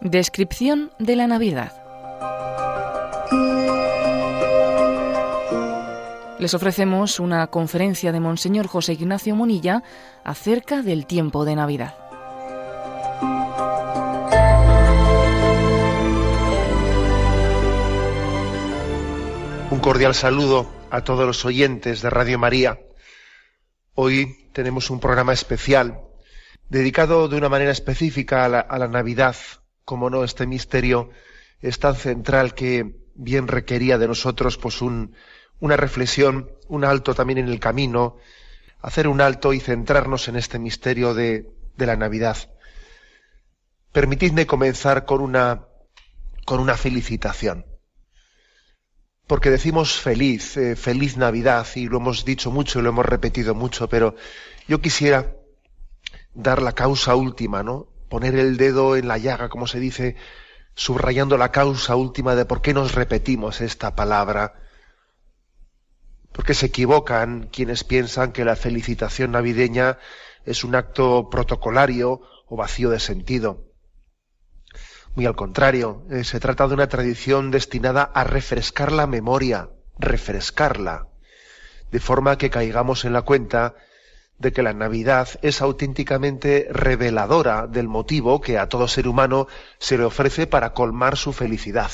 Descripción de la Navidad. Les ofrecemos una conferencia de Monseñor José Ignacio Monilla acerca del tiempo de Navidad. Un cordial saludo a todos los oyentes de Radio María. Hoy tenemos un programa especial dedicado de una manera específica a la, Navidad. Como no, este misterio es tan central que bien requería de nosotros pues una reflexión, un alto también en el camino, hacer un alto y centrarnos en este misterio de, de la Navidad. Permitidme comenzar con una, con una felicitación porque decimos feliz, eh, feliz Navidad, y lo hemos dicho mucho y lo hemos repetido mucho, pero yo quisiera dar la causa última, ¿no? Poner el dedo en la llaga, como se dice, subrayando la causa última de por qué nos repetimos esta palabra. Porque se equivocan quienes piensan que la felicitación navideña es un acto protocolario o vacío de sentido. Muy al contrario, eh, se trata de una tradición destinada a refrescar la memoria, refrescarla, de forma que caigamos en la cuenta de que la Navidad es auténticamente reveladora del motivo que a todo ser humano se le ofrece para colmar su felicidad.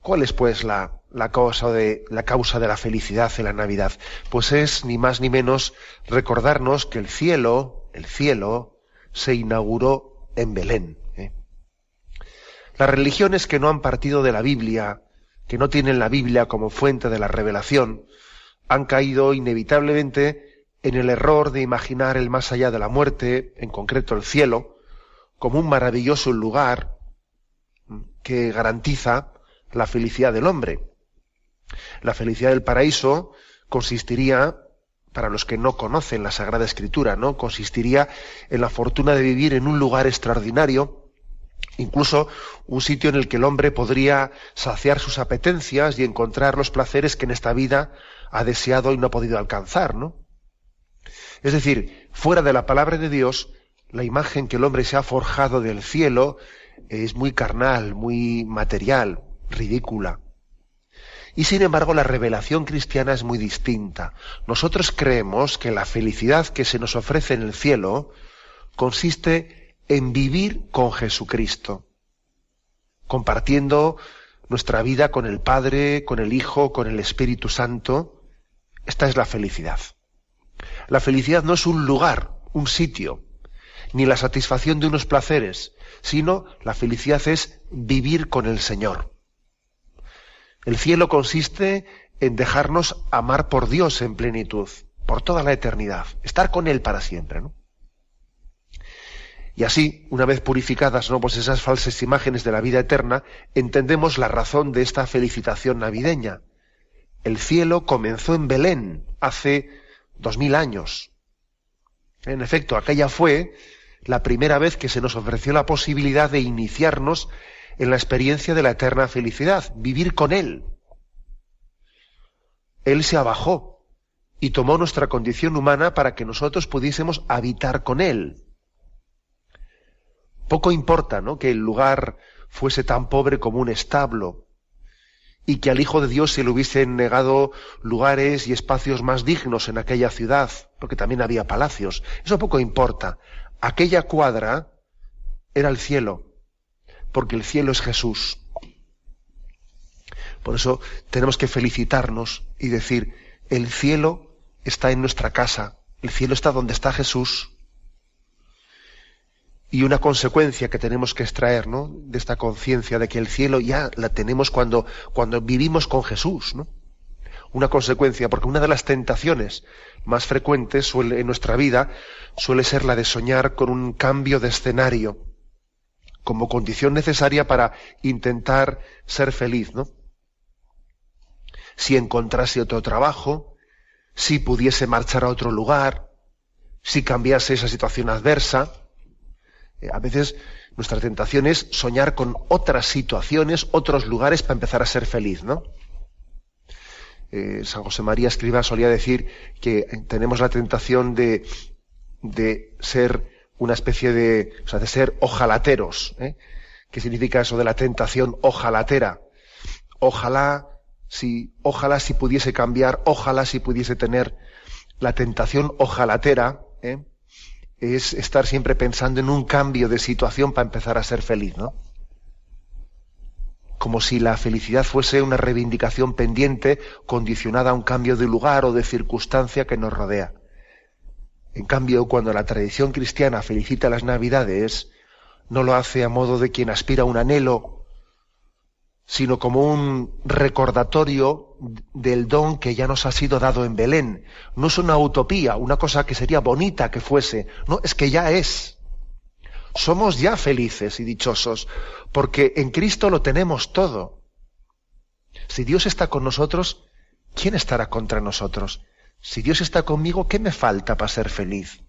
¿Cuál es, pues, la, la, causa de, la causa de la felicidad en la Navidad? Pues es ni más ni menos recordarnos que el cielo, el cielo, se inauguró en Belén. Las religiones que no han partido de la Biblia, que no tienen la Biblia como fuente de la revelación, han caído inevitablemente en el error de imaginar el más allá de la muerte, en concreto el cielo, como un maravilloso lugar que garantiza la felicidad del hombre. La felicidad del paraíso consistiría, para los que no conocen la Sagrada Escritura, ¿no? Consistiría en la fortuna de vivir en un lugar extraordinario, incluso un sitio en el que el hombre podría saciar sus apetencias y encontrar los placeres que en esta vida ha deseado y no ha podido alcanzar, ¿no? Es decir, fuera de la palabra de Dios, la imagen que el hombre se ha forjado del cielo es muy carnal, muy material, ridícula. Y sin embargo, la revelación cristiana es muy distinta. Nosotros creemos que la felicidad que se nos ofrece en el cielo consiste en vivir con Jesucristo, compartiendo nuestra vida con el Padre, con el Hijo, con el Espíritu Santo. Esta es la felicidad. La felicidad no es un lugar, un sitio, ni la satisfacción de unos placeres, sino la felicidad es vivir con el Señor. El cielo consiste en dejarnos amar por Dios en plenitud, por toda la eternidad, estar con Él para siempre. ¿no? Y así, una vez purificadas ¿no? pues esas falsas imágenes de la vida eterna, entendemos la razón de esta felicitación navideña. El cielo comenzó en Belén hace dos mil años. En efecto, aquella fue la primera vez que se nos ofreció la posibilidad de iniciarnos en la experiencia de la eterna felicidad, vivir con Él. Él se abajó y tomó nuestra condición humana para que nosotros pudiésemos habitar con Él. Poco importa ¿no? que el lugar fuese tan pobre como un establo y que al Hijo de Dios se le hubiesen negado lugares y espacios más dignos en aquella ciudad, porque también había palacios. Eso poco importa. Aquella cuadra era el cielo, porque el cielo es Jesús. Por eso tenemos que felicitarnos y decir, el cielo está en nuestra casa, el cielo está donde está Jesús. Y una consecuencia que tenemos que extraer ¿no? de esta conciencia de que el cielo ya la tenemos cuando, cuando vivimos con Jesús. ¿no? Una consecuencia, porque una de las tentaciones más frecuentes suele, en nuestra vida suele ser la de soñar con un cambio de escenario como condición necesaria para intentar ser feliz. ¿no? Si encontrase otro trabajo, si pudiese marchar a otro lugar, si cambiase esa situación adversa, a veces nuestra tentación es soñar con otras situaciones, otros lugares para empezar a ser feliz, ¿no? Eh, San José María Escriba solía decir que tenemos la tentación de, de ser una especie de, o sea, de ser ojalateros. ¿eh? ¿Qué significa eso de la tentación ojalatera? Ojalá si, ojalá si pudiese cambiar, ojalá si pudiese tener la tentación ojalatera, ¿eh? Es estar siempre pensando en un cambio de situación para empezar a ser feliz, ¿no? Como si la felicidad fuese una reivindicación pendiente condicionada a un cambio de lugar o de circunstancia que nos rodea. En cambio, cuando la tradición cristiana felicita las Navidades, no lo hace a modo de quien aspira a un anhelo, sino como un recordatorio del don que ya nos ha sido dado en Belén. No es una utopía, una cosa que sería bonita que fuese, no, es que ya es. Somos ya felices y dichosos, porque en Cristo lo tenemos todo. Si Dios está con nosotros, ¿quién estará contra nosotros? Si Dios está conmigo, ¿qué me falta para ser feliz?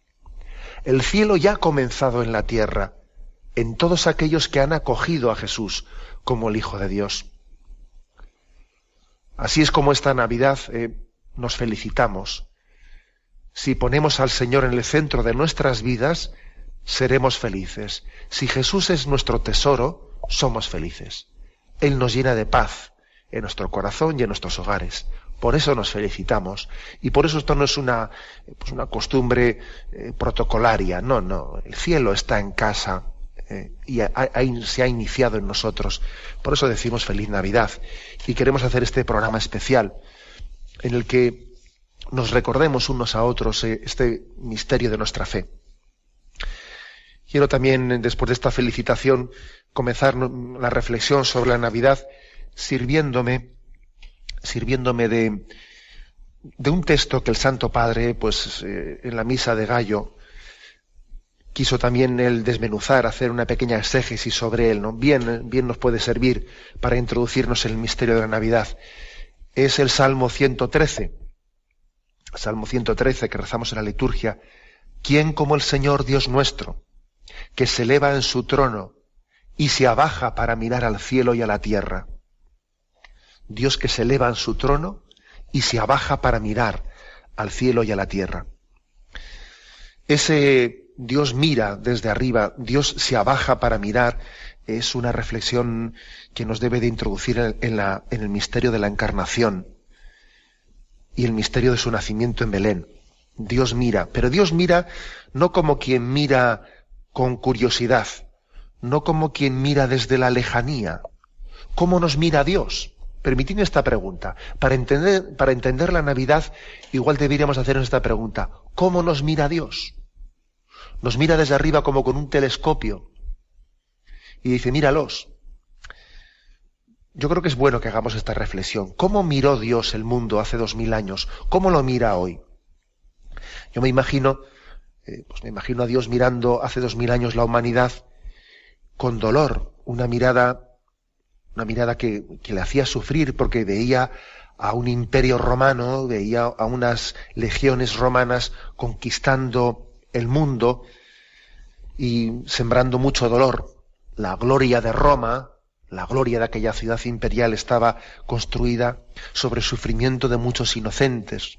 El cielo ya ha comenzado en la tierra, en todos aquellos que han acogido a Jesús como el Hijo de Dios. Así es como esta Navidad eh, nos felicitamos. Si ponemos al Señor en el centro de nuestras vidas, seremos felices. Si Jesús es nuestro tesoro, somos felices. Él nos llena de paz en nuestro corazón y en nuestros hogares. Por eso nos felicitamos. Y por eso esto no es una, pues una costumbre eh, protocolaria. No, no. El cielo está en casa eh, y se ha iniciado en nosotros. Por eso decimos feliz Navidad. Y queremos hacer este programa especial en el que nos recordemos unos a otros eh, este misterio de nuestra fe. Quiero también, después de esta felicitación, comenzar la reflexión sobre la Navidad sirviéndome sirviéndome de, de un texto que el Santo Padre, pues eh, en la misa de Gallo, quiso también él desmenuzar, hacer una pequeña exégesis sobre él, ¿no? Bien, bien nos puede servir para introducirnos en el misterio de la Navidad. Es el Salmo 113, Salmo 113 que rezamos en la liturgia. ¿Quién como el Señor Dios nuestro, que se eleva en su trono y se abaja para mirar al cielo y a la tierra? Dios que se eleva en su trono y se abaja para mirar al cielo y a la tierra. Ese Dios mira desde arriba, Dios se abaja para mirar, es una reflexión que nos debe de introducir en, la, en el misterio de la encarnación y el misterio de su nacimiento en Belén. Dios mira, pero Dios mira no como quien mira con curiosidad, no como quien mira desde la lejanía. ¿Cómo nos mira Dios? Permitidme esta pregunta. Para entender, para entender la Navidad, igual deberíamos hacernos esta pregunta. ¿Cómo nos mira Dios? Nos mira desde arriba como con un telescopio. Y dice, míralos. Yo creo que es bueno que hagamos esta reflexión. ¿Cómo miró Dios el mundo hace dos mil años? ¿Cómo lo mira hoy? Yo me imagino, eh, pues me imagino a Dios mirando hace dos mil años la humanidad con dolor, una mirada una mirada que, le hacía sufrir porque veía a un imperio romano, veía a unas legiones romanas conquistando el mundo y sembrando mucho dolor. La gloria de Roma, la gloria de aquella ciudad imperial estaba construida sobre sufrimiento de muchos inocentes.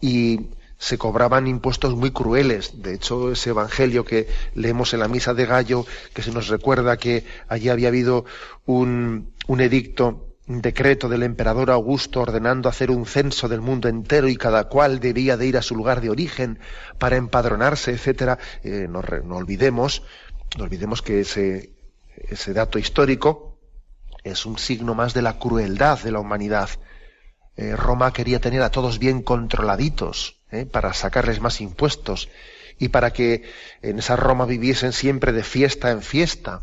Y se cobraban impuestos muy crueles. De hecho, ese evangelio que leemos en la misa de Gallo, que se nos recuerda que allí había habido un, un edicto, decreto del emperador Augusto ordenando hacer un censo del mundo entero y cada cual debía de ir a su lugar de origen para empadronarse, etcétera. Eh, no, olvidemos, no olvidemos que ese, ese dato histórico es un signo más de la crueldad de la humanidad. Eh, Roma quería tener a todos bien controladitos, ¿eh? para sacarles más impuestos y para que en esa Roma viviesen siempre de fiesta en fiesta.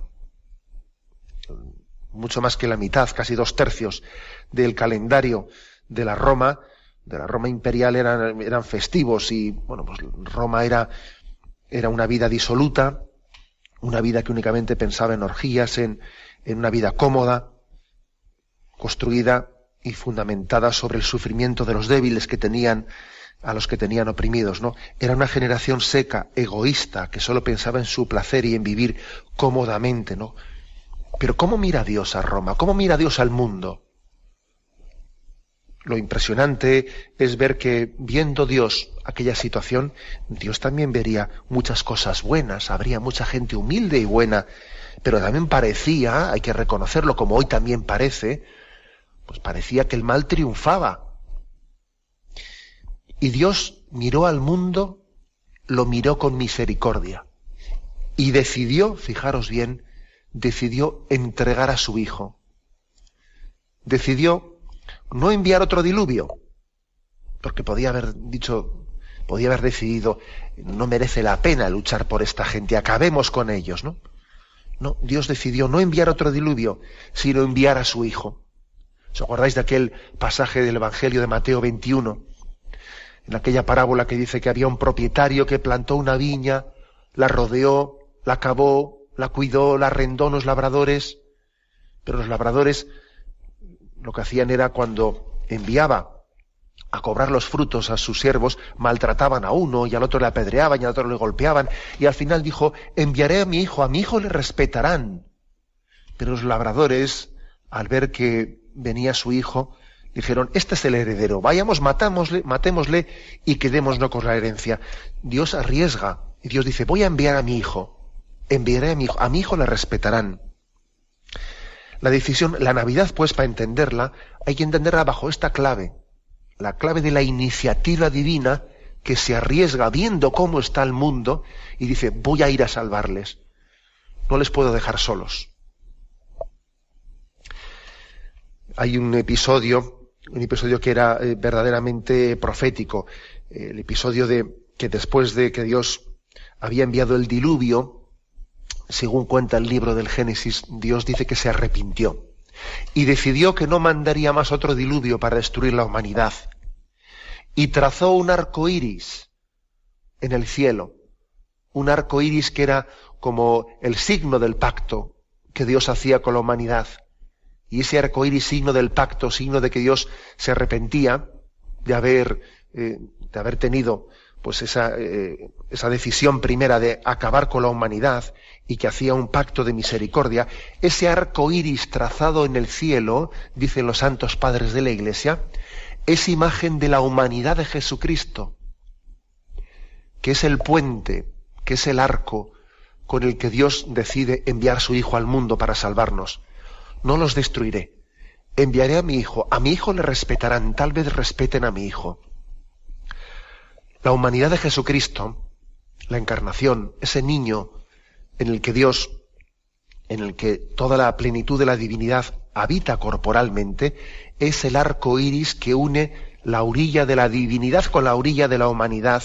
Mucho más que la mitad, casi dos tercios del calendario de la Roma, de la Roma imperial eran, eran festivos y bueno, pues Roma era, era una vida disoluta, una vida que únicamente pensaba en orgías, en, en una vida cómoda, construida y fundamentada sobre el sufrimiento de los débiles que tenían a los que tenían oprimidos, ¿no? Era una generación seca, egoísta, que solo pensaba en su placer y en vivir cómodamente, ¿no? Pero ¿cómo mira Dios a Roma? ¿Cómo mira Dios al mundo? lo impresionante es ver que viendo Dios aquella situación, Dios también vería muchas cosas buenas, habría mucha gente humilde y buena, pero también parecía, hay que reconocerlo como hoy también parece, pues parecía que el mal triunfaba. Y Dios miró al mundo, lo miró con misericordia y decidió, fijaros bien, decidió entregar a su hijo. Decidió no enviar otro diluvio, porque podía haber dicho, podía haber decidido, no merece la pena luchar por esta gente, acabemos con ellos, ¿no? No, Dios decidió no enviar otro diluvio, sino enviar a su hijo. ¿Os acordáis de aquel pasaje del Evangelio de Mateo 21? En aquella parábola que dice que había un propietario que plantó una viña, la rodeó, la cavó, la cuidó, la arrendó los labradores, pero los labradores lo que hacían era cuando enviaba a cobrar los frutos a sus siervos, maltrataban a uno y al otro le apedreaban y al otro le golpeaban, y al final dijo, enviaré a mi hijo, a mi hijo le respetarán. Pero los labradores, al ver que venía su hijo, dijeron, este es el heredero, vayamos, matámosle, matémosle y quedémonos con la herencia. Dios arriesga, y Dios dice, voy a enviar a mi hijo, enviaré a mi hijo, a mi hijo le respetarán. La decisión, la Navidad, pues, para entenderla, hay que entenderla bajo esta clave, la clave de la iniciativa divina que se arriesga viendo cómo está el mundo y dice, voy a ir a salvarles. No les puedo dejar solos. Hay un episodio, un episodio que era eh, verdaderamente profético, el episodio de que después de que Dios había enviado el diluvio, según cuenta el libro del Génesis, Dios dice que se arrepintió y decidió que no mandaría más otro diluvio para destruir la humanidad. Y trazó un arco iris en el cielo, un arco iris que era como el signo del pacto que Dios hacía con la humanidad. Y ese arco iris, signo del pacto, signo de que Dios se arrepentía de haber, eh, de haber tenido pues esa, eh, esa decisión primera de acabar con la humanidad y que hacía un pacto de misericordia, ese arco iris trazado en el cielo, dicen los santos padres de la Iglesia, es imagen de la humanidad de Jesucristo, que es el puente, que es el arco con el que Dios decide enviar su Hijo al mundo para salvarnos. No los destruiré. Enviaré a mi Hijo. A mi Hijo le respetarán. Tal vez respeten a mi Hijo. La humanidad de Jesucristo, la encarnación, ese niño en el que Dios, en el que toda la plenitud de la divinidad habita corporalmente, es el arco iris que une la orilla de la divinidad con la orilla de la humanidad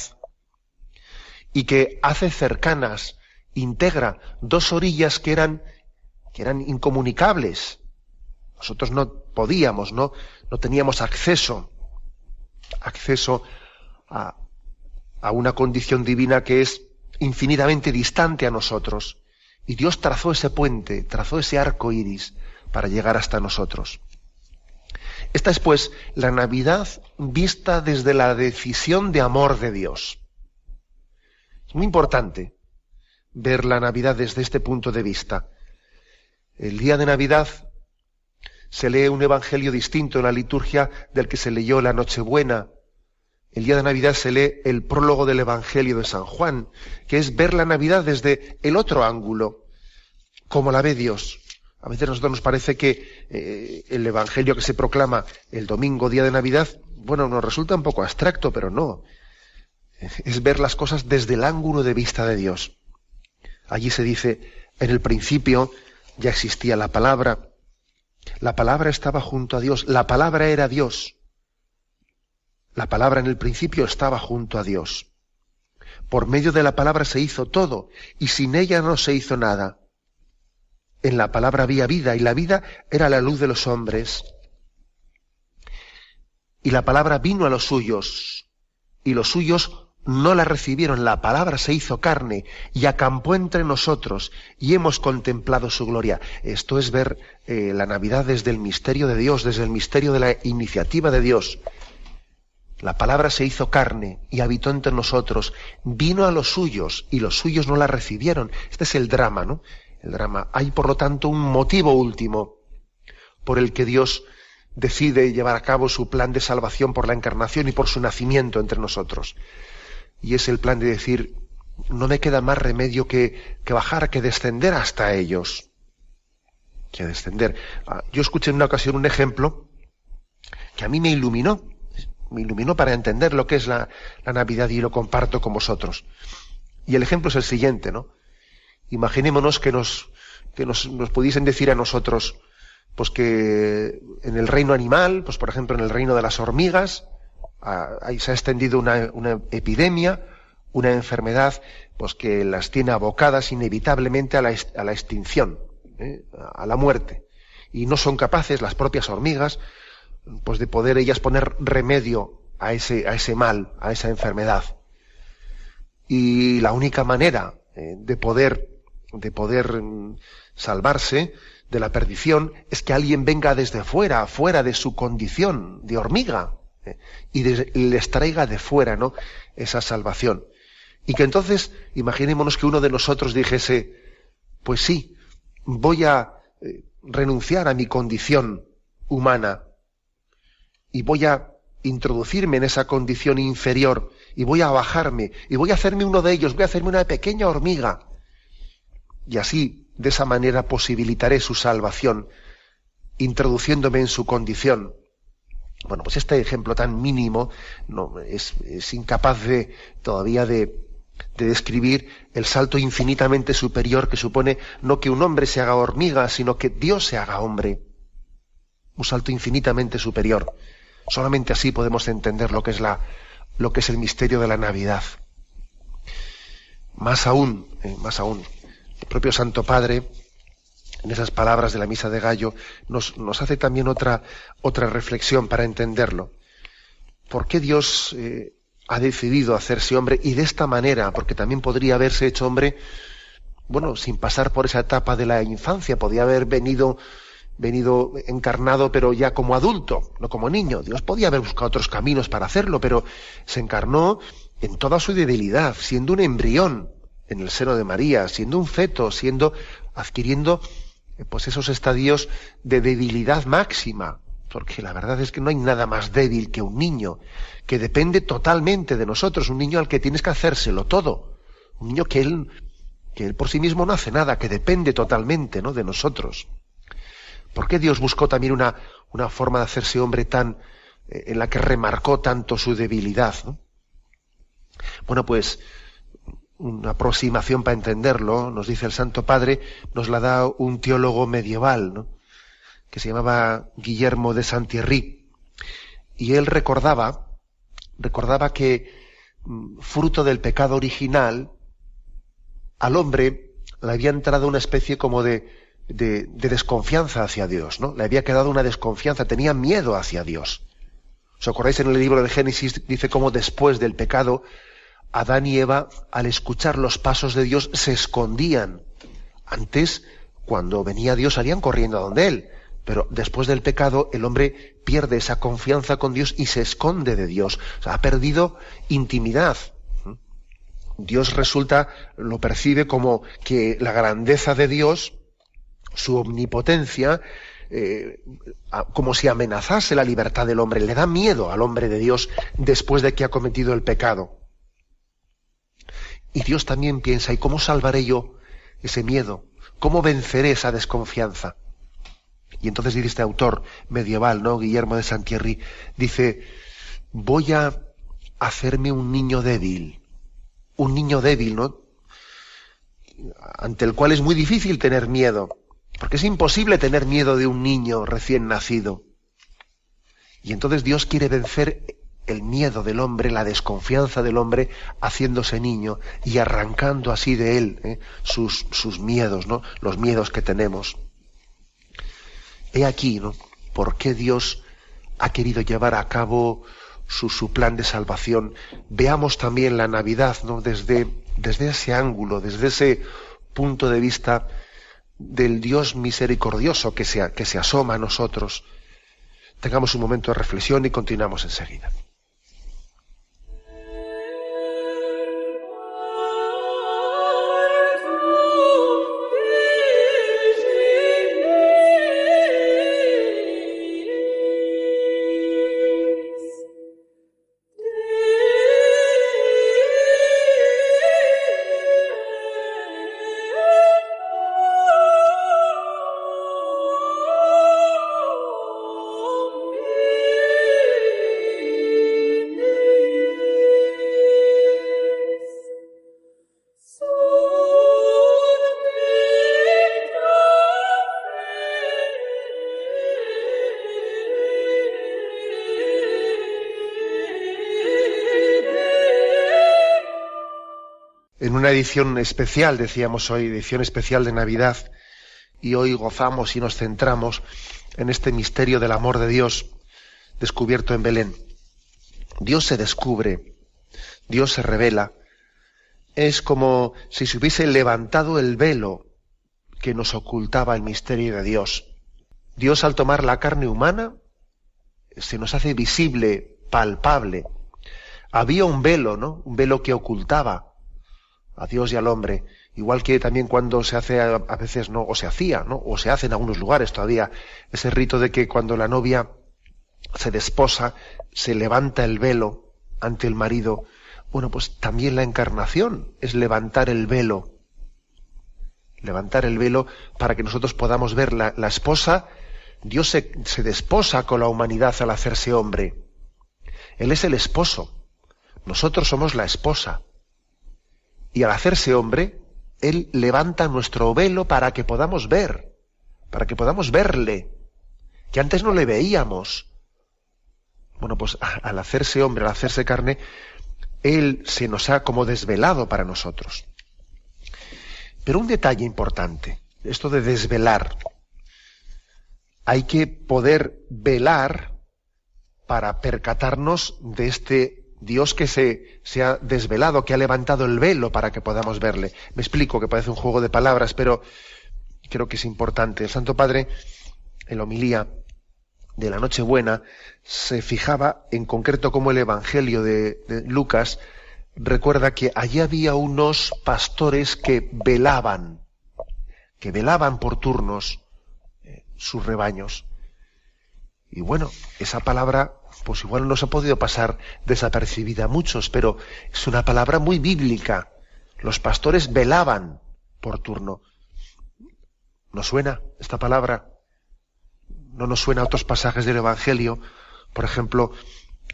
y que hace cercanas, integra dos orillas que eran, que eran incomunicables. Nosotros no podíamos, no, no teníamos acceso, acceso a, a una condición divina que es infinitamente distante a nosotros. Y Dios trazó ese puente, trazó ese arco iris para llegar hasta nosotros. Esta es pues la Navidad vista desde la decisión de amor de Dios. Es muy importante ver la Navidad desde este punto de vista. El día de Navidad se lee un evangelio distinto en la liturgia del que se leyó la Nochebuena el día de Navidad se lee el prólogo del Evangelio de San Juan, que es ver la Navidad desde el otro ángulo, como la ve Dios. A veces a nosotros nos parece que eh, el Evangelio que se proclama el domingo, día de Navidad, bueno, nos resulta un poco abstracto, pero no. Es ver las cosas desde el ángulo de vista de Dios. Allí se dice, en el principio ya existía la palabra, la palabra estaba junto a Dios, la palabra era Dios. La palabra en el principio estaba junto a Dios. Por medio de la palabra se hizo todo, y sin ella no se hizo nada. En la palabra había vida, y la vida era la luz de los hombres. Y la palabra vino a los suyos, y los suyos no la recibieron. La palabra se hizo carne y acampó entre nosotros, y hemos contemplado su gloria. Esto es ver eh, la Navidad desde el misterio de Dios, desde el misterio de la iniciativa de Dios. La palabra se hizo carne y habitó entre nosotros, vino a los suyos y los suyos no la recibieron. Este es el drama, ¿no? El drama. Hay, por lo tanto, un motivo último por el que Dios decide llevar a cabo su plan de salvación por la encarnación y por su nacimiento entre nosotros. Y es el plan de decir, no me queda más remedio que, bajar, que descender hasta ellos. Que descender. Ah, yo escuché en una ocasión un ejemplo que a mí me iluminó, me iluminó para entender lo que es la, Navidad y lo comparto con vosotros. Y el ejemplo es el siguiente, ¿no? Imaginémonos que nos, que nos, nos pudiesen decir a nosotros, pues que en el reino animal, pues por ejemplo en el reino de las hormigas, ahí se ha extendido una, una, epidemia, una enfermedad, pues que las tiene abocadas inevitablemente a la, a la extinción, ¿eh? a la muerte. Y no son capaces las propias hormigas, pues de poder ellas poner remedio a ese, a ese mal, a esa enfermedad. Y la única manera eh, de poder, de poder mm, salvarse de la perdición es que alguien venga desde fuera, fuera de su condición de hormiga, eh, y, les traiga de fuera, ¿no? Esa salvación. Y que entonces, imaginémonos que uno de nosotros dijese, pues sí, voy a eh, renunciar a mi condición humana y voy a introducirme en esa condición inferior y voy a bajarme y voy a hacerme uno de ellos, voy a hacerme una pequeña hormiga. Y así de esa manera posibilitaré su salvación, introduciéndome en su condición. Bueno, pues este ejemplo tan mínimo no, es, incapaz de todavía de describir el salto infinitamente superior que supone no que un hombre se haga hormiga, sino que Dios se haga hombre. Un salto infinitamente superior. Solamente así podemos entender lo que es la, lo que es el misterio de la Navidad. Más aún, eh, más aún, el propio Santo Padre, en esas palabras de la Misa de Gallo, nos, nos hace también otra, otra reflexión para entenderlo. ¿Por qué Dios eh, ha decidido hacerse hombre y de esta manera? Porque también podría haberse hecho hombre, bueno, sin pasar por esa etapa de la infancia, podía haber venido venido encarnado pero ya como adulto, no como niño. Dios podía haber buscado otros caminos para hacerlo, pero se encarnó en toda su debilidad, siendo un embrión, en el seno de María, siendo un feto, siendo, adquiriendo eh, pues esos estadios de debilidad máxima, porque la verdad es que no hay nada más débil que un niño, que depende totalmente de nosotros, un niño al que tienes que hacérselo todo, un niño que él, que él por sí mismo no hace nada, que depende totalmente ¿no? de nosotros. ¿Por qué Dios buscó también una, una forma de hacerse hombre tan, eh, en la que remarcó tanto su debilidad? Bueno, pues una aproximación para entenderlo, nos dice el Santo Padre, nos la da un teólogo medieval, que se llamaba Guillermo de Santierri. Y él recordaba, recordaba que mm, fruto del pecado original, al hombre le había entrado una especie como de, de, de, desconfianza hacia Dios, ¿no? Le había quedado una desconfianza, tenía miedo hacia Dios. ¿Os acordáis en el libro de Génesis? Dice cómo después del pecado Adán y Eva, al escuchar los pasos de Dios, se escondían. Antes, cuando venía Dios, salían corriendo a donde Él. Pero después del pecado, el hombre pierde esa confianza con Dios y se esconde de Dios. O sea, ha perdido intimidad. Dios resulta, lo percibe como que la grandeza de Dios, su omnipotencia, eh, como si amenazase la libertad del hombre. Le da miedo al hombre de Dios después de que ha cometido el pecado. Y Dios también piensa, ¿y cómo salvaré yo ese miedo? ¿Cómo venceré esa desconfianza? Y entonces dice este autor medieval, ¿no? Guillermo de Santierri, dice, voy a hacerme un niño débil, un niño débil, ¿no? Ante el cual es muy difícil tener miedo, porque es imposible tener miedo de un niño recién nacido. Y entonces Dios quiere vencer el miedo del hombre, la desconfianza del hombre haciéndose niño y arrancando así de él ¿eh? sus, sus, miedos, ¿no? Los miedos que tenemos. He aquí, ¿no? ¿Por qué Dios ha querido llevar a cabo su, su plan de salvación? Veamos también la Navidad, ¿no? Desde, desde ese ángulo, desde ese punto de vista del Dios misericordioso que se, que se asoma a nosotros. Tengamos un momento de reflexión y continuamos enseguida. Una edición especial, decíamos hoy, edición especial de Navidad, y hoy gozamos y nos centramos en este misterio del amor de Dios descubierto en Belén. Dios se descubre, Dios se revela. Es como si se hubiese levantado el velo que nos ocultaba el misterio de Dios. Dios al tomar la carne humana se nos hace visible, palpable. Había un velo, ¿no? Un velo que ocultaba a Dios y al hombre. Igual que también cuando se hace a, veces, ¿no? O se hacía, ¿no? O se hace en algunos lugares todavía ese rito de que cuando la novia se desposa, se levanta el velo ante el marido. Bueno, pues también la encarnación es levantar el velo. Levantar el velo para que nosotros podamos ver la, la esposa. Dios se, se desposa con la humanidad al hacerse hombre. Él es el esposo. Nosotros somos la esposa. Y al hacerse hombre, Él levanta nuestro velo para que podamos ver, para que podamos verle, que antes no le veíamos. Bueno, pues al hacerse hombre, al hacerse carne, Él se nos ha como desvelado para nosotros. Pero un detalle importante, esto de desvelar, hay que poder velar para percatarnos de este Dios que se, se, ha desvelado, que ha levantado el velo para que podamos verle. Me explico que parece un juego de palabras, pero creo que es importante. El Santo Padre, en la homilía de la Nochebuena, se fijaba en concreto como el Evangelio de, de Lucas recuerda que allí había unos pastores que velaban, que velaban por turnos eh, sus rebaños. Y bueno, esa palabra pues igual no se ha podido pasar desapercibida a muchos, pero es una palabra muy bíblica. Los pastores velaban por turno. ¿No suena esta palabra? ¿No nos suena a otros pasajes del Evangelio? Por ejemplo,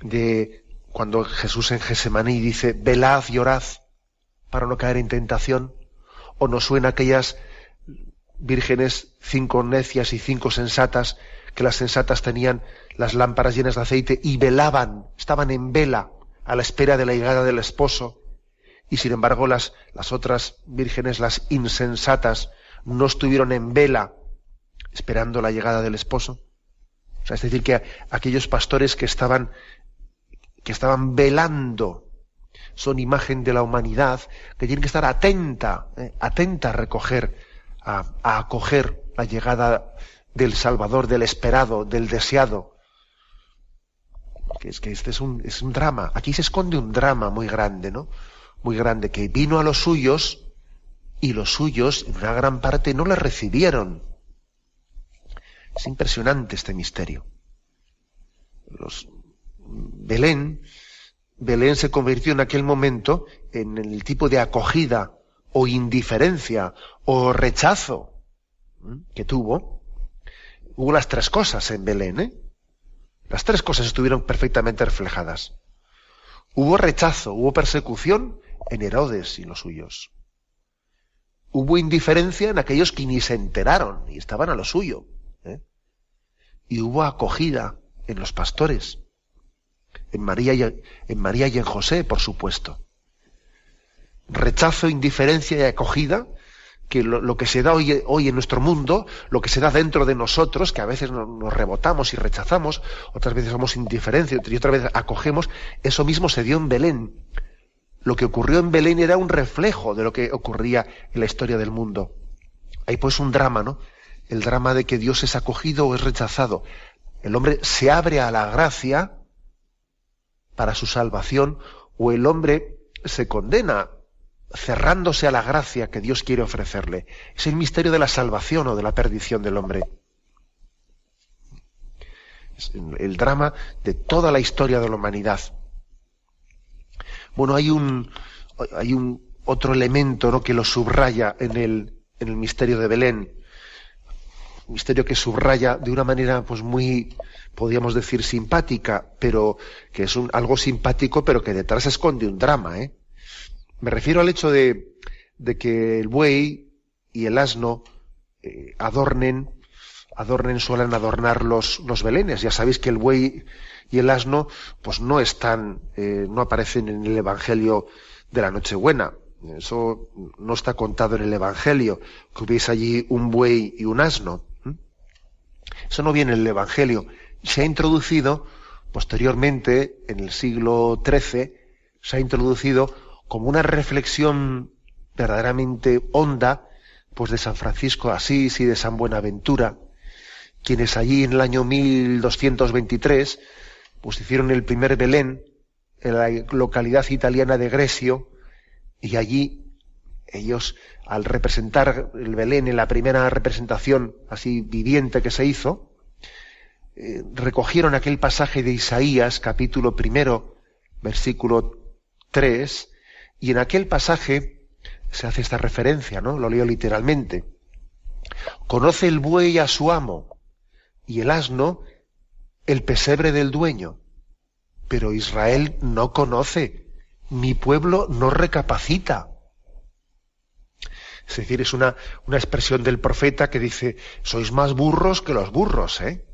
de cuando Jesús en Gesemaní dice, velad y orad para no caer en tentación. ¿O nos suena aquellas vírgenes cinco necias y cinco sensatas que las sensatas tenían las lámparas llenas de aceite y velaban, estaban en vela a la espera de la llegada del esposo, y sin embargo las, las otras vírgenes, las insensatas, no estuvieron en vela esperando la llegada del esposo. O sea, es decir, que aquellos pastores que estaban, que estaban velando son imagen de la humanidad, que tienen que estar atenta, eh, atenta a recoger, a, a acoger la llegada del Salvador, del esperado, del deseado. Que es que este es un, es un drama. Aquí se esconde un drama muy grande, ¿no? Muy grande, que vino a los suyos y los suyos, en una gran parte, no le recibieron. Es impresionante este misterio. Los, Belén, Belén se convirtió en aquel momento en el tipo de acogida o indiferencia o rechazo que tuvo hubo las tres cosas en Belén, ¿eh? Las tres cosas estuvieron perfectamente reflejadas. Hubo rechazo, hubo persecución en Herodes y los suyos. Hubo indiferencia en aquellos que ni se enteraron y estaban a lo suyo. ¿eh? Y hubo acogida en los pastores, en María, en María y en José, por supuesto. Rechazo, indiferencia y acogida que lo, que se da hoy, hoy, en nuestro mundo, lo que se da dentro de nosotros, que a veces nos, rebotamos y rechazamos, otras veces somos indiferencia y otras veces acogemos, eso mismo se dio en Belén. Lo que ocurrió en Belén era un reflejo de lo que ocurría en la historia del mundo. Hay pues un drama, ¿no? El drama de que Dios es acogido o es rechazado. El hombre se abre a la gracia para su salvación o el hombre se condena cerrándose a la gracia que Dios quiere ofrecerle. Es el misterio de la salvación o de la perdición del hombre. Es el drama de toda la historia de la humanidad. Bueno, hay un, hay un otro elemento ¿no? que lo subraya en el, en el misterio de Belén. Un misterio que subraya de una manera pues muy, podríamos decir, simpática, pero que es un, algo simpático, pero que detrás esconde un drama, ¿eh? Me refiero al hecho de, que el buey y el asno eh, adornen, adornen, suelen adornar los, los belenes. Ya sabéis que el buey y el asno, pues no están, eh, no aparecen en el Evangelio de la Nochebuena. Eso no está contado en el Evangelio, que hubiese allí un buey y un asno. Eso no viene en el Evangelio. Se ha introducido posteriormente, en el siglo XIII, se ha introducido como una reflexión verdaderamente honda, pues de San Francisco de Asís y de San Buenaventura, quienes allí en el año 1223 pues hicieron el primer Belén en la localidad italiana de Gresio y allí ellos al representar el Belén en la primera representación así viviente que se hizo, eh, recogieron aquel pasaje de Isaías capítulo primero versículo 3 y en aquel pasaje se hace esta referencia, ¿no? Lo leo literalmente. Conoce el buey a su amo y el asno el pesebre del dueño. Pero Israel no conoce, mi pueblo no recapacita. Es decir, es una, una expresión del profeta que dice, sois más burros que los burros, ¿eh?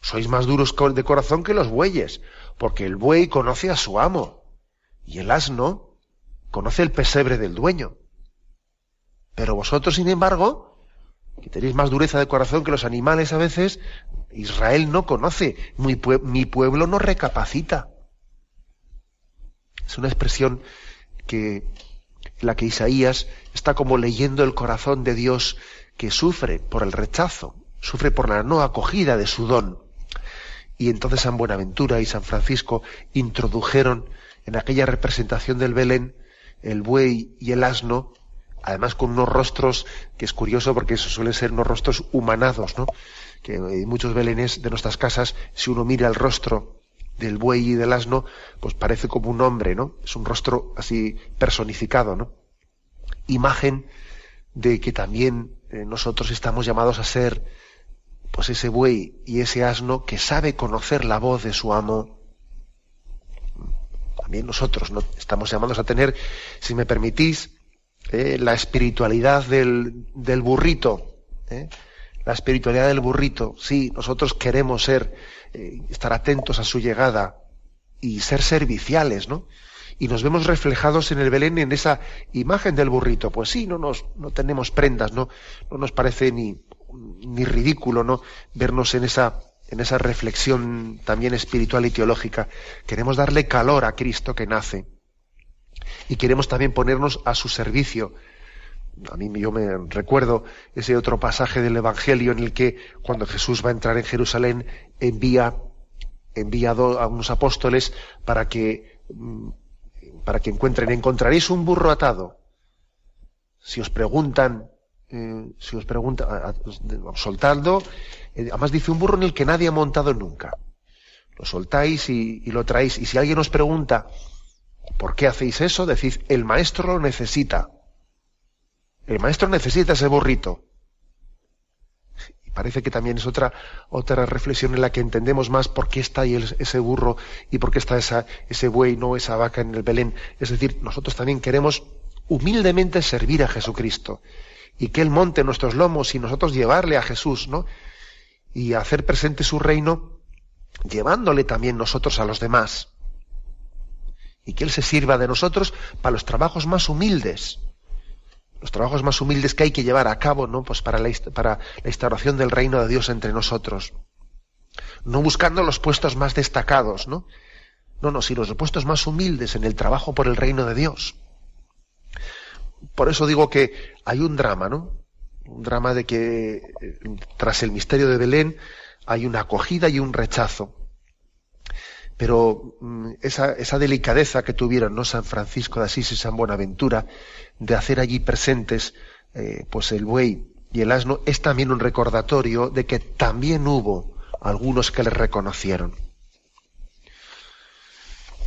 Sois más duros de corazón que los bueyes, porque el buey conoce a su amo y el asno conoce el pesebre del dueño. Pero vosotros, sin embargo, que tenéis más dureza de corazón que los animales a veces, Israel no conoce, mi, pueblo no recapacita. Es una expresión que la que Isaías está como leyendo el corazón de Dios que sufre por el rechazo, sufre por la no acogida de su don. Y entonces San Buenaventura y San Francisco introdujeron en aquella representación del Belén el buey y el asno además con unos rostros, que es curioso porque eso suelen ser unos rostros humanados, ¿no? Que en muchos belenes de nuestras casas, si uno mira el rostro del buey y del asno, pues parece como un hombre, ¿no? Es un rostro así personificado, ¿no? Imagen de que también eh, nosotros estamos llamados a ser, pues ese buey y ese asno que sabe conocer la voz de su amo. También nosotros ¿no? estamos llamados a tener, si me permitís, ¿eh? la espiritualidad del, del burrito, ¿eh? la espiritualidad del burrito. Sí, nosotros queremos ser, eh, estar atentos a su llegada y ser serviciales, ¿no? Y nos vemos reflejados en el Belén en esa imagen del burrito. Pues sí, no nos, no tenemos prendas, no, no nos parece ni, ni ridículo, ¿no? Vernos en esa, en esa reflexión también espiritual y teológica. Queremos darle calor a Cristo que nace y queremos también ponernos a su servicio. A mí yo me recuerdo ese otro pasaje del Evangelio en el que cuando Jesús va a entrar en Jerusalén envía a unos apóstoles para que mm, para que encuentren encontraréis un burro atado. Si os preguntan eh, si os preguntan soltando eh, además dice un burro en el que nadie ha montado nunca. Lo soltáis y, y lo traéis y si alguien os pregunta ¿Por qué hacéis eso? Decís, el maestro lo necesita. El maestro necesita ese burrito. Y parece que también es otra, otra reflexión en la que entendemos más por qué está ahí ese burro y por qué está esa, ese buey, no esa vaca en el Belén. Es decir, nosotros también queremos humildemente servir a Jesucristo y que Él monte nuestros lomos y nosotros llevarle a Jesús, ¿no? Y hacer presente su reino, llevándole también nosotros a los demás y que Él se sirva de nosotros para los trabajos más humildes, los trabajos más humildes que hay que llevar a cabo, ¿no? Pues para la, para la instauración del reino de Dios entre nosotros. No buscando los puestos más destacados, ¿no? No, no, sino los puestos más humildes en el trabajo por el reino de Dios. Por eso digo que hay un drama, ¿no? Un drama de que tras el misterio de Belén hay una acogida y un rechazo pero mm, esa, esa, delicadeza que tuvieron ¿no? San Francisco de Asís y San Buenaventura de hacer allí presentes eh, pues el buey y el asno es también un recordatorio de que también hubo algunos que les reconocieron.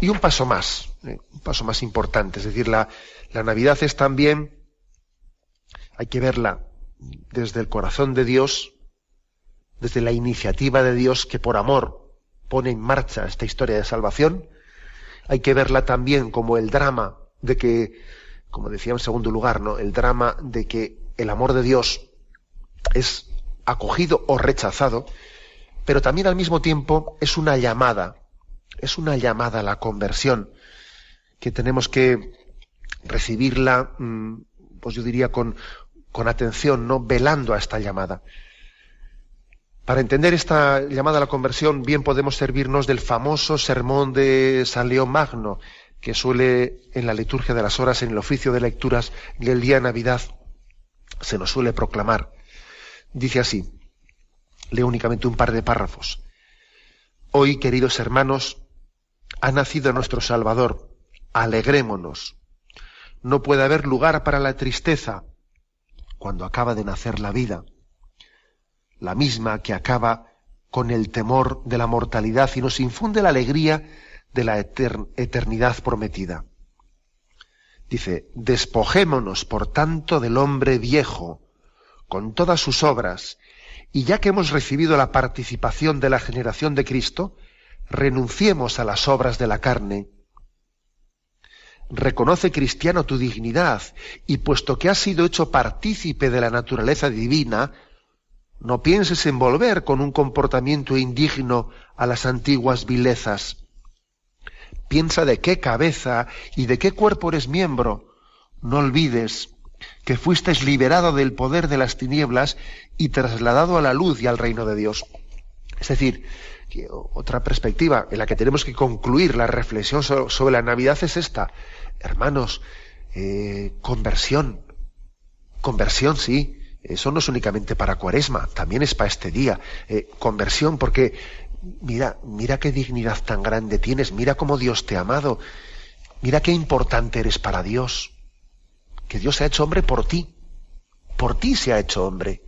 Y un paso más, eh, un paso más importante, es decir, la, la Navidad es también, hay que verla desde el corazón de Dios, desde la iniciativa de Dios que por amor pone en marcha esta historia de salvación, hay que verla también como el drama de que, como decía en segundo lugar, ¿no? el drama de que el amor de Dios es acogido o rechazado, pero también al mismo tiempo es una llamada, es una llamada a la conversión que tenemos que recibirla, mm, pues yo diría con, con atención, no velando a esta llamada. Para entender esta llamada a la conversión, bien podemos servirnos del famoso sermón de San León Magno, que suele en la liturgia de las horas, en el oficio de lecturas del día Navidad, se nos suele proclamar. Dice así, leo únicamente un par de párrafos. Hoy, queridos hermanos, ha nacido nuestro Salvador. Alegrémonos. No puede haber lugar para la tristeza cuando acaba de nacer la vida la misma que acaba con el temor de la mortalidad y nos infunde la alegría de la eternidad prometida. Dice, despojémonos, por tanto, del hombre viejo, con todas sus obras, y ya que hemos recibido la participación de la generación de Cristo, renunciemos a las obras de la carne. Reconoce, cristiano, tu dignidad, y puesto que has sido hecho partícipe de la naturaleza divina, no pienses en volver con un comportamiento indigno a las antiguas vilezas. Piensa de qué cabeza y de qué cuerpo eres miembro. No olvides que fuiste liberado del poder de las tinieblas y trasladado a la luz y al reino de Dios. Es decir, otra perspectiva en la que tenemos que concluir la reflexión sobre la Navidad es esta. Hermanos, eh, conversión. Conversión, sí eso no es únicamente para cuaresma, también es para este día. Eh, conversión, porque mira, mira qué dignidad tan grande tienes, mira cómo Dios te ha amado, mira qué importante eres para Dios. Que Dios se ha hecho hombre por ti, por ti se ha hecho hombre,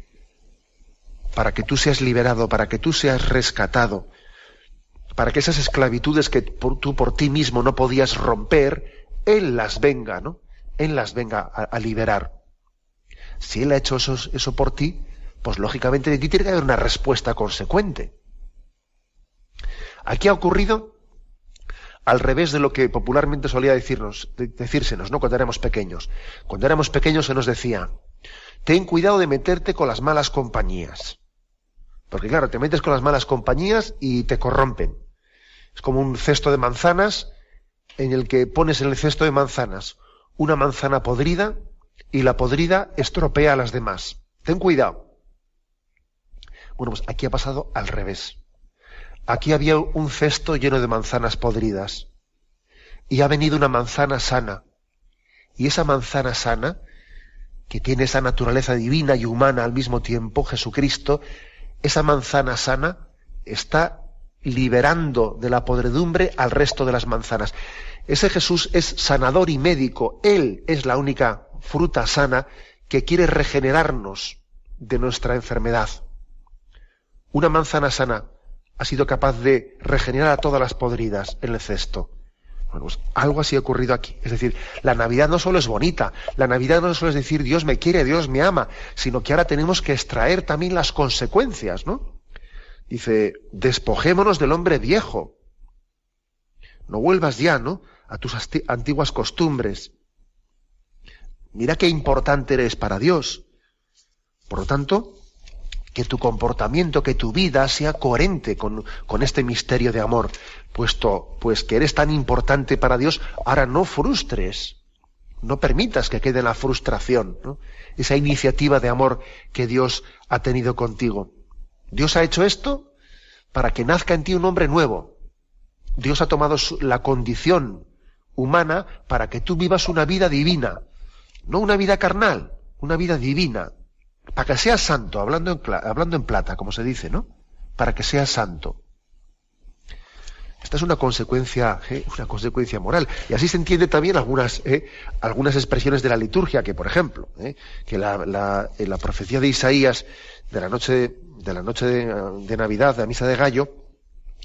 para que tú seas liberado, para que tú seas rescatado, para que esas esclavitudes que tú por ti mismo no podías romper, Él las venga, ¿no? Él las venga a liberar. Si Él ha hecho eso, por ti, pues lógicamente de ti tiene que haber una respuesta consecuente. Aquí ha ocurrido al revés de lo que popularmente solía decirnos, ¿no? Cuando éramos pequeños. Cuando éramos pequeños se nos decía, ten cuidado de meterte con las malas compañías. Porque claro, te metes con las malas compañías y te corrompen. Es como un cesto de manzanas en el que pones en el cesto de manzanas una manzana podrida y la podrida estropea a las demás. Ten cuidado. Bueno, pues aquí ha pasado al revés. Aquí había un cesto lleno de manzanas podridas y ha venido una manzana sana. Y esa manzana sana, que tiene esa naturaleza divina y humana al mismo tiempo, Jesucristo, esa manzana sana está liberando de la podredumbre al resto de las manzanas. Ese Jesús es sanador y médico. Él es la única fruta sana que quiere regenerarnos de nuestra enfermedad. Una manzana sana ha sido capaz de regenerar a todas las podridas en el cesto. Bueno, pues algo así ha ocurrido aquí. Es decir, la Navidad no solo es bonita, la Navidad no solo es decir Dios me quiere, Dios me ama, sino que ahora tenemos que extraer también las consecuencias, ¿no? Dice, despojémonos del hombre viejo. No vuelvas ya, ¿no? A tus antiguas costumbres. Mira qué importante eres para Dios. Por lo tanto, que tu comportamiento, que tu vida sea coherente con, este misterio de amor, puesto pues que eres tan importante para Dios, ahora no frustres, no permitas que quede la frustración, esa iniciativa de amor que Dios ha tenido contigo. Dios ha hecho esto para que nazca en ti un hombre nuevo. Dios ha tomado la condición humana para que tú vivas una vida divina, no una vida carnal, una vida divina, para que seas santo, hablando en, hablando en plata, como se dice, ¿no? Para que seas santo. Esta es una consecuencia, ¿eh? una consecuencia moral. Y así se entiende también algunas, ¿eh? algunas expresiones de la liturgia, que por ejemplo, ¿eh? que la, la, en la profecía de Isaías de la noche, de, la noche de, de Navidad, de la misa de Gallo,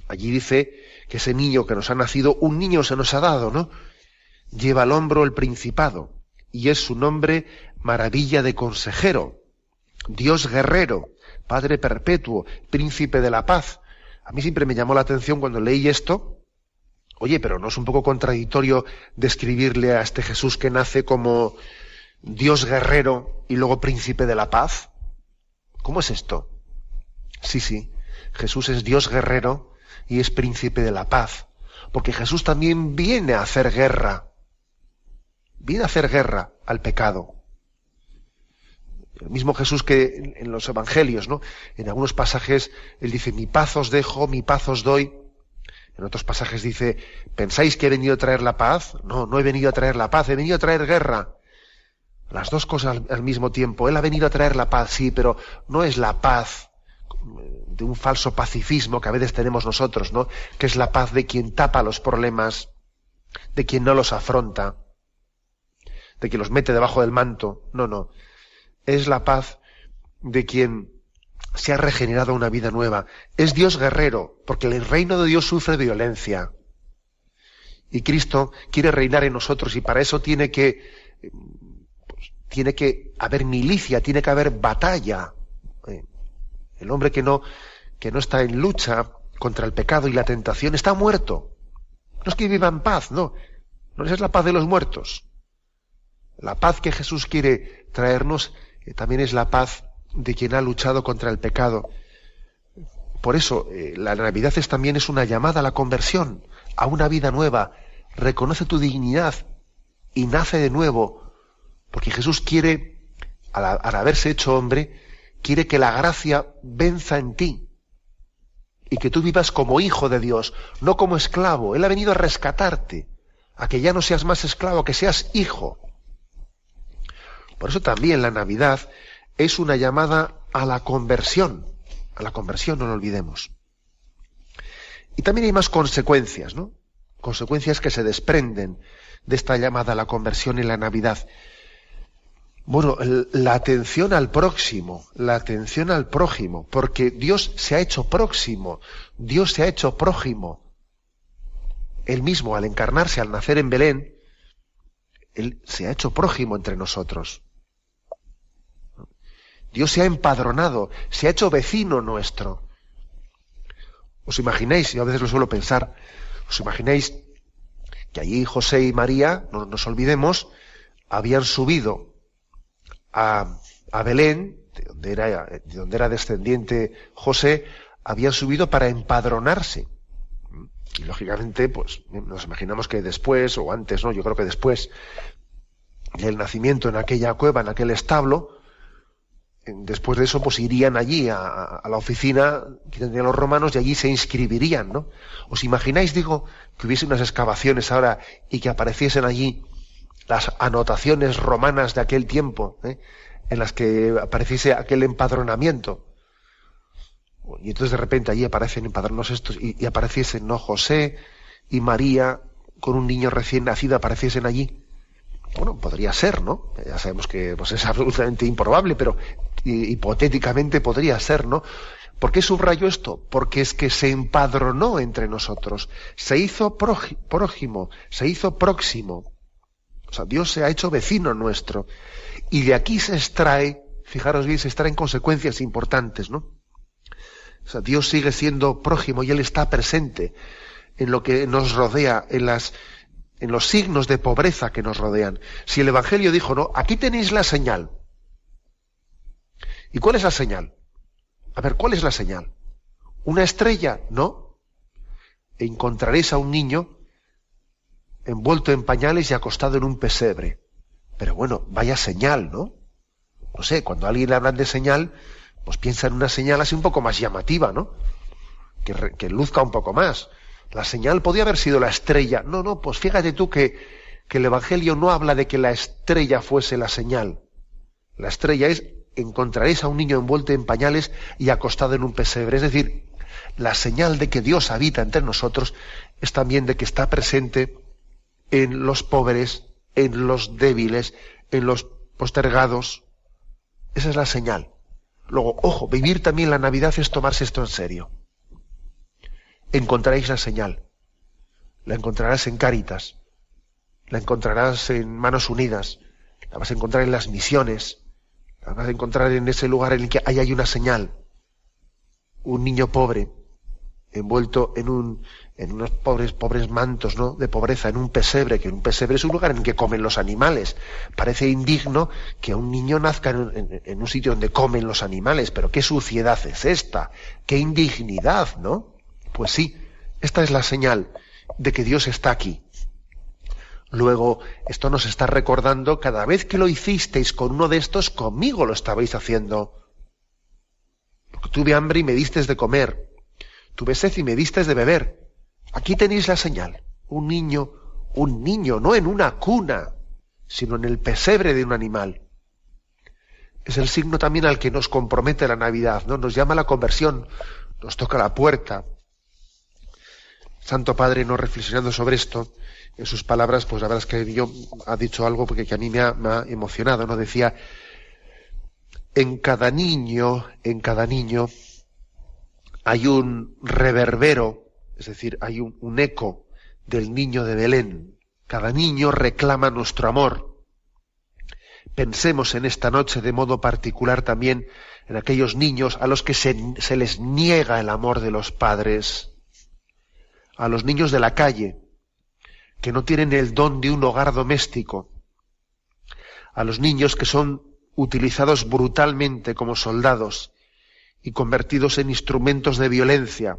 allí dice que ese niño que nos ha nacido, un niño se nos ha dado, ¿no? Lleva al hombro el principado y es su nombre maravilla de consejero, Dios guerrero, Padre perpetuo, príncipe de la paz. A mí siempre me llamó la atención cuando leí esto, oye, pero ¿no es un poco contradictorio describirle a este Jesús que nace como Dios guerrero y luego príncipe de la paz? ¿Cómo es esto? Sí, sí, Jesús es Dios guerrero y es príncipe de la paz, porque Jesús también viene a hacer guerra viene a hacer guerra al pecado. El mismo Jesús que en los evangelios, ¿no? En algunos pasajes él dice, mi paz os dejo, mi paz os doy. En otros pasajes dice, ¿pensáis que he venido a traer la paz? No, no he venido a traer la paz, he venido a traer guerra. Las dos cosas al, mismo tiempo. Él ha venido a traer la paz, sí, pero no es la paz de un falso pacifismo que a veces tenemos nosotros, ¿no? Que es la paz de quien tapa los problemas, de quien no los afronta, de quien los mete debajo del manto. No, no. Es la paz de quien se ha regenerado una vida nueva. Es Dios guerrero, porque el reino de Dios sufre violencia. Y Cristo quiere reinar en nosotros y para eso tiene que, pues, tiene que haber milicia, tiene que haber batalla. Eh, el hombre que no, que no está en lucha contra el pecado y la tentación está muerto. No es que viva en paz, no. No es la paz de los muertos. La paz que Jesús quiere traernos también es la paz de quien ha luchado contra el pecado. Por eso, eh, la Navidad es, también es una llamada a la conversión, a una vida nueva. Reconoce tu dignidad y nace de nuevo, porque Jesús quiere, al, haberse hecho hombre, quiere que la gracia venza en ti y que tú vivas como hijo de Dios, no como esclavo. Él ha venido a rescatarte, a que ya no seas más esclavo, que seas hijo. Por eso también la Navidad es una llamada a la conversión. A la conversión, no lo olvidemos. Y también hay más consecuencias, ¿no? Consecuencias que se desprenden de esta llamada a la conversión en la Navidad. Bueno, la atención al próximo, la atención al prójimo, porque Dios se ha hecho próximo, Dios se ha hecho prójimo. Él mismo, al encarnarse, al nacer en Belén, Él se ha hecho prójimo entre nosotros. Dios se ha empadronado, se ha hecho vecino nuestro. ¿Os imagináis? Yo a veces lo suelo pensar. ¿Os imagináis que allí José y María, no nos olvidemos, habían subido a, Belén, de donde, era, de donde era descendiente José, habían subido para empadronarse. Y lógicamente, pues nos imaginamos que después, o antes, ¿no? Yo creo que después del nacimiento en aquella cueva, en aquel establo, después de eso pues irían allí a, la oficina que tendrían los romanos y allí se inscribirían, ¿no? ¿Os imagináis, digo, que hubiese unas excavaciones ahora y que apareciesen allí las anotaciones romanas de aquel tiempo, ¿eh? en las que apareciese aquel empadronamiento? Y entonces de repente allí aparecen empadronados estos y, y apareciesen, ¿no? José y María con un niño recién nacido apareciesen allí. Bueno, podría ser, ¿no? Ya sabemos que pues, es absolutamente improbable, pero hipotéticamente podría ser, ¿no? ¿Por qué subrayo esto? Porque es que se empadronó entre nosotros, se hizo prójimo, se hizo próximo. O sea, Dios se ha hecho vecino nuestro. Y de aquí se extrae, fijaros bien, se extraen consecuencias importantes, ¿no? O sea, Dios sigue siendo prójimo y Él está presente en lo que nos rodea, en las, en los signos de pobreza que nos rodean. Si el Evangelio dijo, no, aquí tenéis la señal, ¿Y cuál es la señal? A ver, ¿cuál es la señal? ¿Una estrella? No. Encontraréis a un niño envuelto en pañales y acostado en un pesebre. Pero bueno, vaya señal, ¿no? No sé, cuando a alguien le hablan de señal, pues piensa en una señal así un poco más llamativa, ¿no? Que, que luzca un poco más. La señal podía haber sido la estrella. No, no, pues fíjate tú que, que el Evangelio no habla de que la estrella fuese la señal. La estrella es encontraréis a un niño envuelto en pañales y acostado en un pesebre. Es decir, la señal de que Dios habita entre nosotros es también de que está presente en los pobres, en los débiles, en los postergados. Esa es la señal. Luego, ojo, vivir también la Navidad es tomarse esto en serio. Encontraréis la señal. La encontrarás en Cáritas. La encontrarás en Manos Unidas. La vas a encontrar en las misiones vas a encontrar en ese lugar en el que hay una señal. Un niño pobre, envuelto en, un, en unos pobres, pobres mantos ¿no? de pobreza, en un pesebre, que un pesebre es un lugar en el que comen los animales. Parece indigno que un niño nazca en, en un sitio donde comen los animales, pero qué suciedad es esta, qué indignidad, ¿no? Pues sí, esta es la señal de que Dios está aquí. Luego, esto nos está recordando, cada vez que lo hicisteis con uno de estos, conmigo lo estabais haciendo. Porque tuve hambre y me distes de comer. Tuve sed y me distes de beber. Aquí tenéis la señal. Un niño, un niño, no en una cuna, sino en el pesebre de un animal. Es el signo también al que nos compromete la Navidad, ¿no? Nos llama la conversión, nos toca la puerta. Santo Padre, no reflexionando sobre esto, en sus palabras, pues la verdad es que yo ha dicho algo porque que a mí me ha, emocionado, ¿no? Decía, en cada niño, en cada niño hay un reverbero, es decir, hay un, eco del niño de Belén. Cada niño reclama nuestro amor. Pensemos en esta noche de modo particular también en aquellos niños a los que se les niega el amor de los padres, a los niños de la calle, que no tienen el don de un hogar doméstico, a los niños que son utilizados brutalmente como soldados y convertidos en instrumentos de violencia,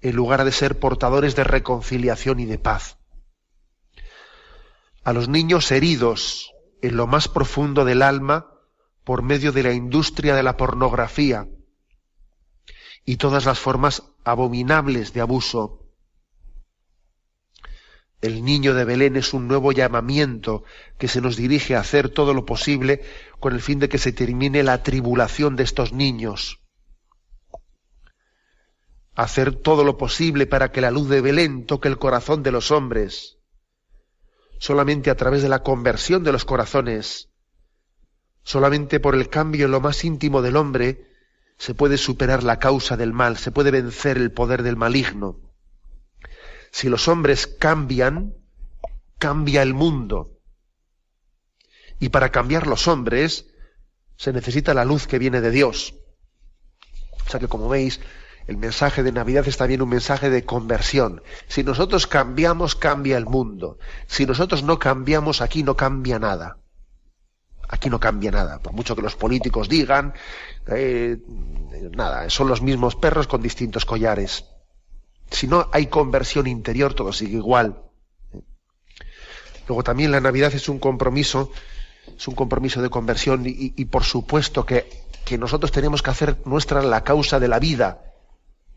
en lugar de ser portadores de reconciliación y de paz. A los niños heridos en lo más profundo del alma por medio de la industria de la pornografía y todas las formas abominables de abuso el niño de Belén es un nuevo llamamiento que se nos dirige a hacer todo lo posible con el fin de que se termine la tribulación de estos niños. Hacer todo lo posible para que la luz de Belén toque el corazón de los hombres. Solamente a través de la conversión de los corazones, solamente por el cambio en lo más íntimo del hombre, se puede superar la causa del mal, se puede vencer el poder del maligno. Si los hombres cambian, cambia el mundo. Y para cambiar los hombres se necesita la luz que viene de Dios. O sea que como veis, el mensaje de Navidad es también un mensaje de conversión. Si nosotros cambiamos, cambia el mundo. Si nosotros no cambiamos, aquí no cambia nada. Aquí no cambia nada. Por mucho que los políticos digan, eh, nada, son los mismos perros con distintos collares. Si no hay conversión interior, todo sigue igual. Luego también la Navidad es un compromiso, es un compromiso de conversión y, por supuesto que, que, nosotros tenemos que hacer nuestra la causa de la vida,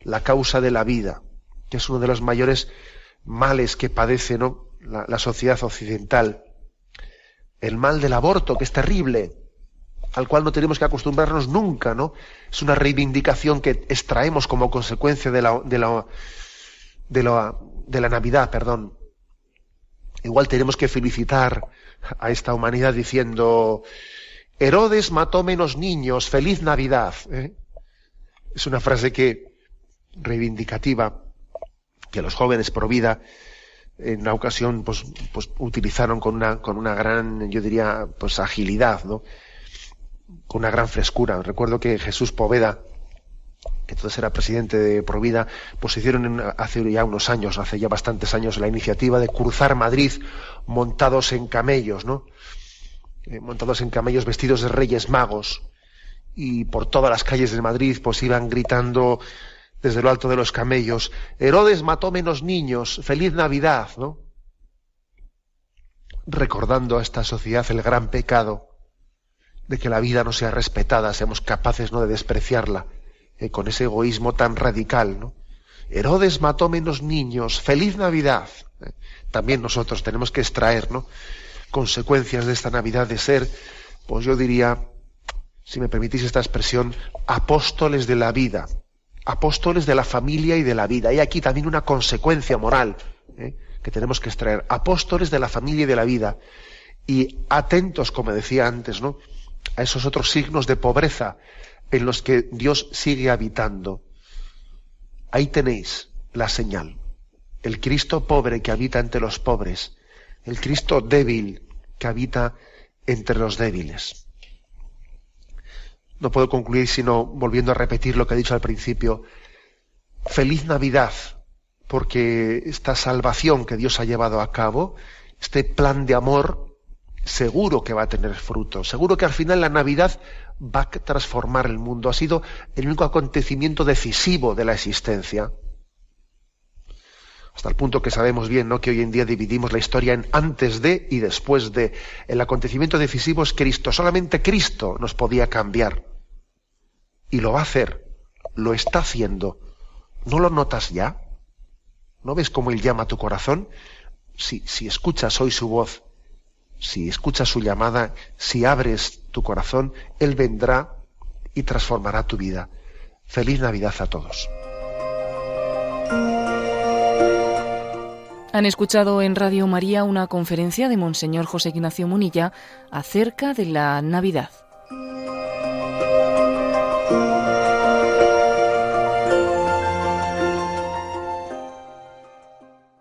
la causa de la vida, que es uno de los mayores males que padece ¿no? la sociedad occidental. El mal del aborto, que es terrible, al cual no tenemos que acostumbrarnos nunca, ¿no? Es una reivindicación que extraemos como consecuencia de la, de la, de la, de la Navidad, perdón. Igual tenemos que felicitar a esta humanidad diciendo, Herodes mató menos niños, feliz Navidad. ¿eh? Es una frase que reivindicativa que los jóvenes pro vida en una ocasión pues, pues utilizaron con una, con una gran, yo diría, pues agilidad, ¿no? Con una gran frescura. Recuerdo que Jesús Poveda, que entonces era presidente de Provida, pues hicieron hace ya unos años, hace ya bastantes años, la iniciativa de cruzar Madrid montados en camellos, ¿no? Eh, montados en camellos vestidos de reyes magos. Y por todas las calles de Madrid, pues iban gritando desde lo alto de los camellos, Herodes mató menos niños, feliz Navidad, ¿no? Recordando a esta sociedad el gran pecado de que la vida no sea respetada, seamos capaces no de despreciarla, eh, con ese egoísmo tan radical, ¿no? Herodes mató menos niños, feliz Navidad. Eh, también nosotros tenemos que extraer, ¿no? consecuencias de esta Navidad de ser, pues yo diría, si me permitís esta expresión, apóstoles de la vida, apóstoles de la familia y de la vida. Hay aquí también una consecuencia moral ¿eh? que tenemos que extraer, apóstoles de la familia y de la vida. Y atentos, como decía antes, ¿no? A esos otros signos de pobreza en los que Dios sigue habitando. Ahí tenéis la señal. El Cristo pobre que habita entre los pobres. El Cristo débil que habita entre los débiles. No puedo concluir sino volviendo a repetir lo que he dicho al principio. Feliz Navidad, porque esta salvación que Dios ha llevado a cabo, este plan de amor, seguro que va a tener fruto, seguro que al final la Navidad va a transformar el mundo, ha sido el único acontecimiento decisivo de la existencia. hasta el punto que sabemos bien ¿no? que hoy en día dividimos la historia en antes de y después de. El acontecimiento decisivo es Cristo, solamente Cristo nos podía cambiar. Y lo va a hacer, lo está haciendo. ¿No lo notas ya? ¿No ves cómo Él llama a tu corazón? Si, si escuchas hoy su voz, si escuchas su llamada, si abres tu corazón, Él vendrá y transformará tu vida. Feliz Navidad a todos. Han escuchado en Radio María una conferencia de Monseñor José Ignacio Munilla acerca de la Navidad.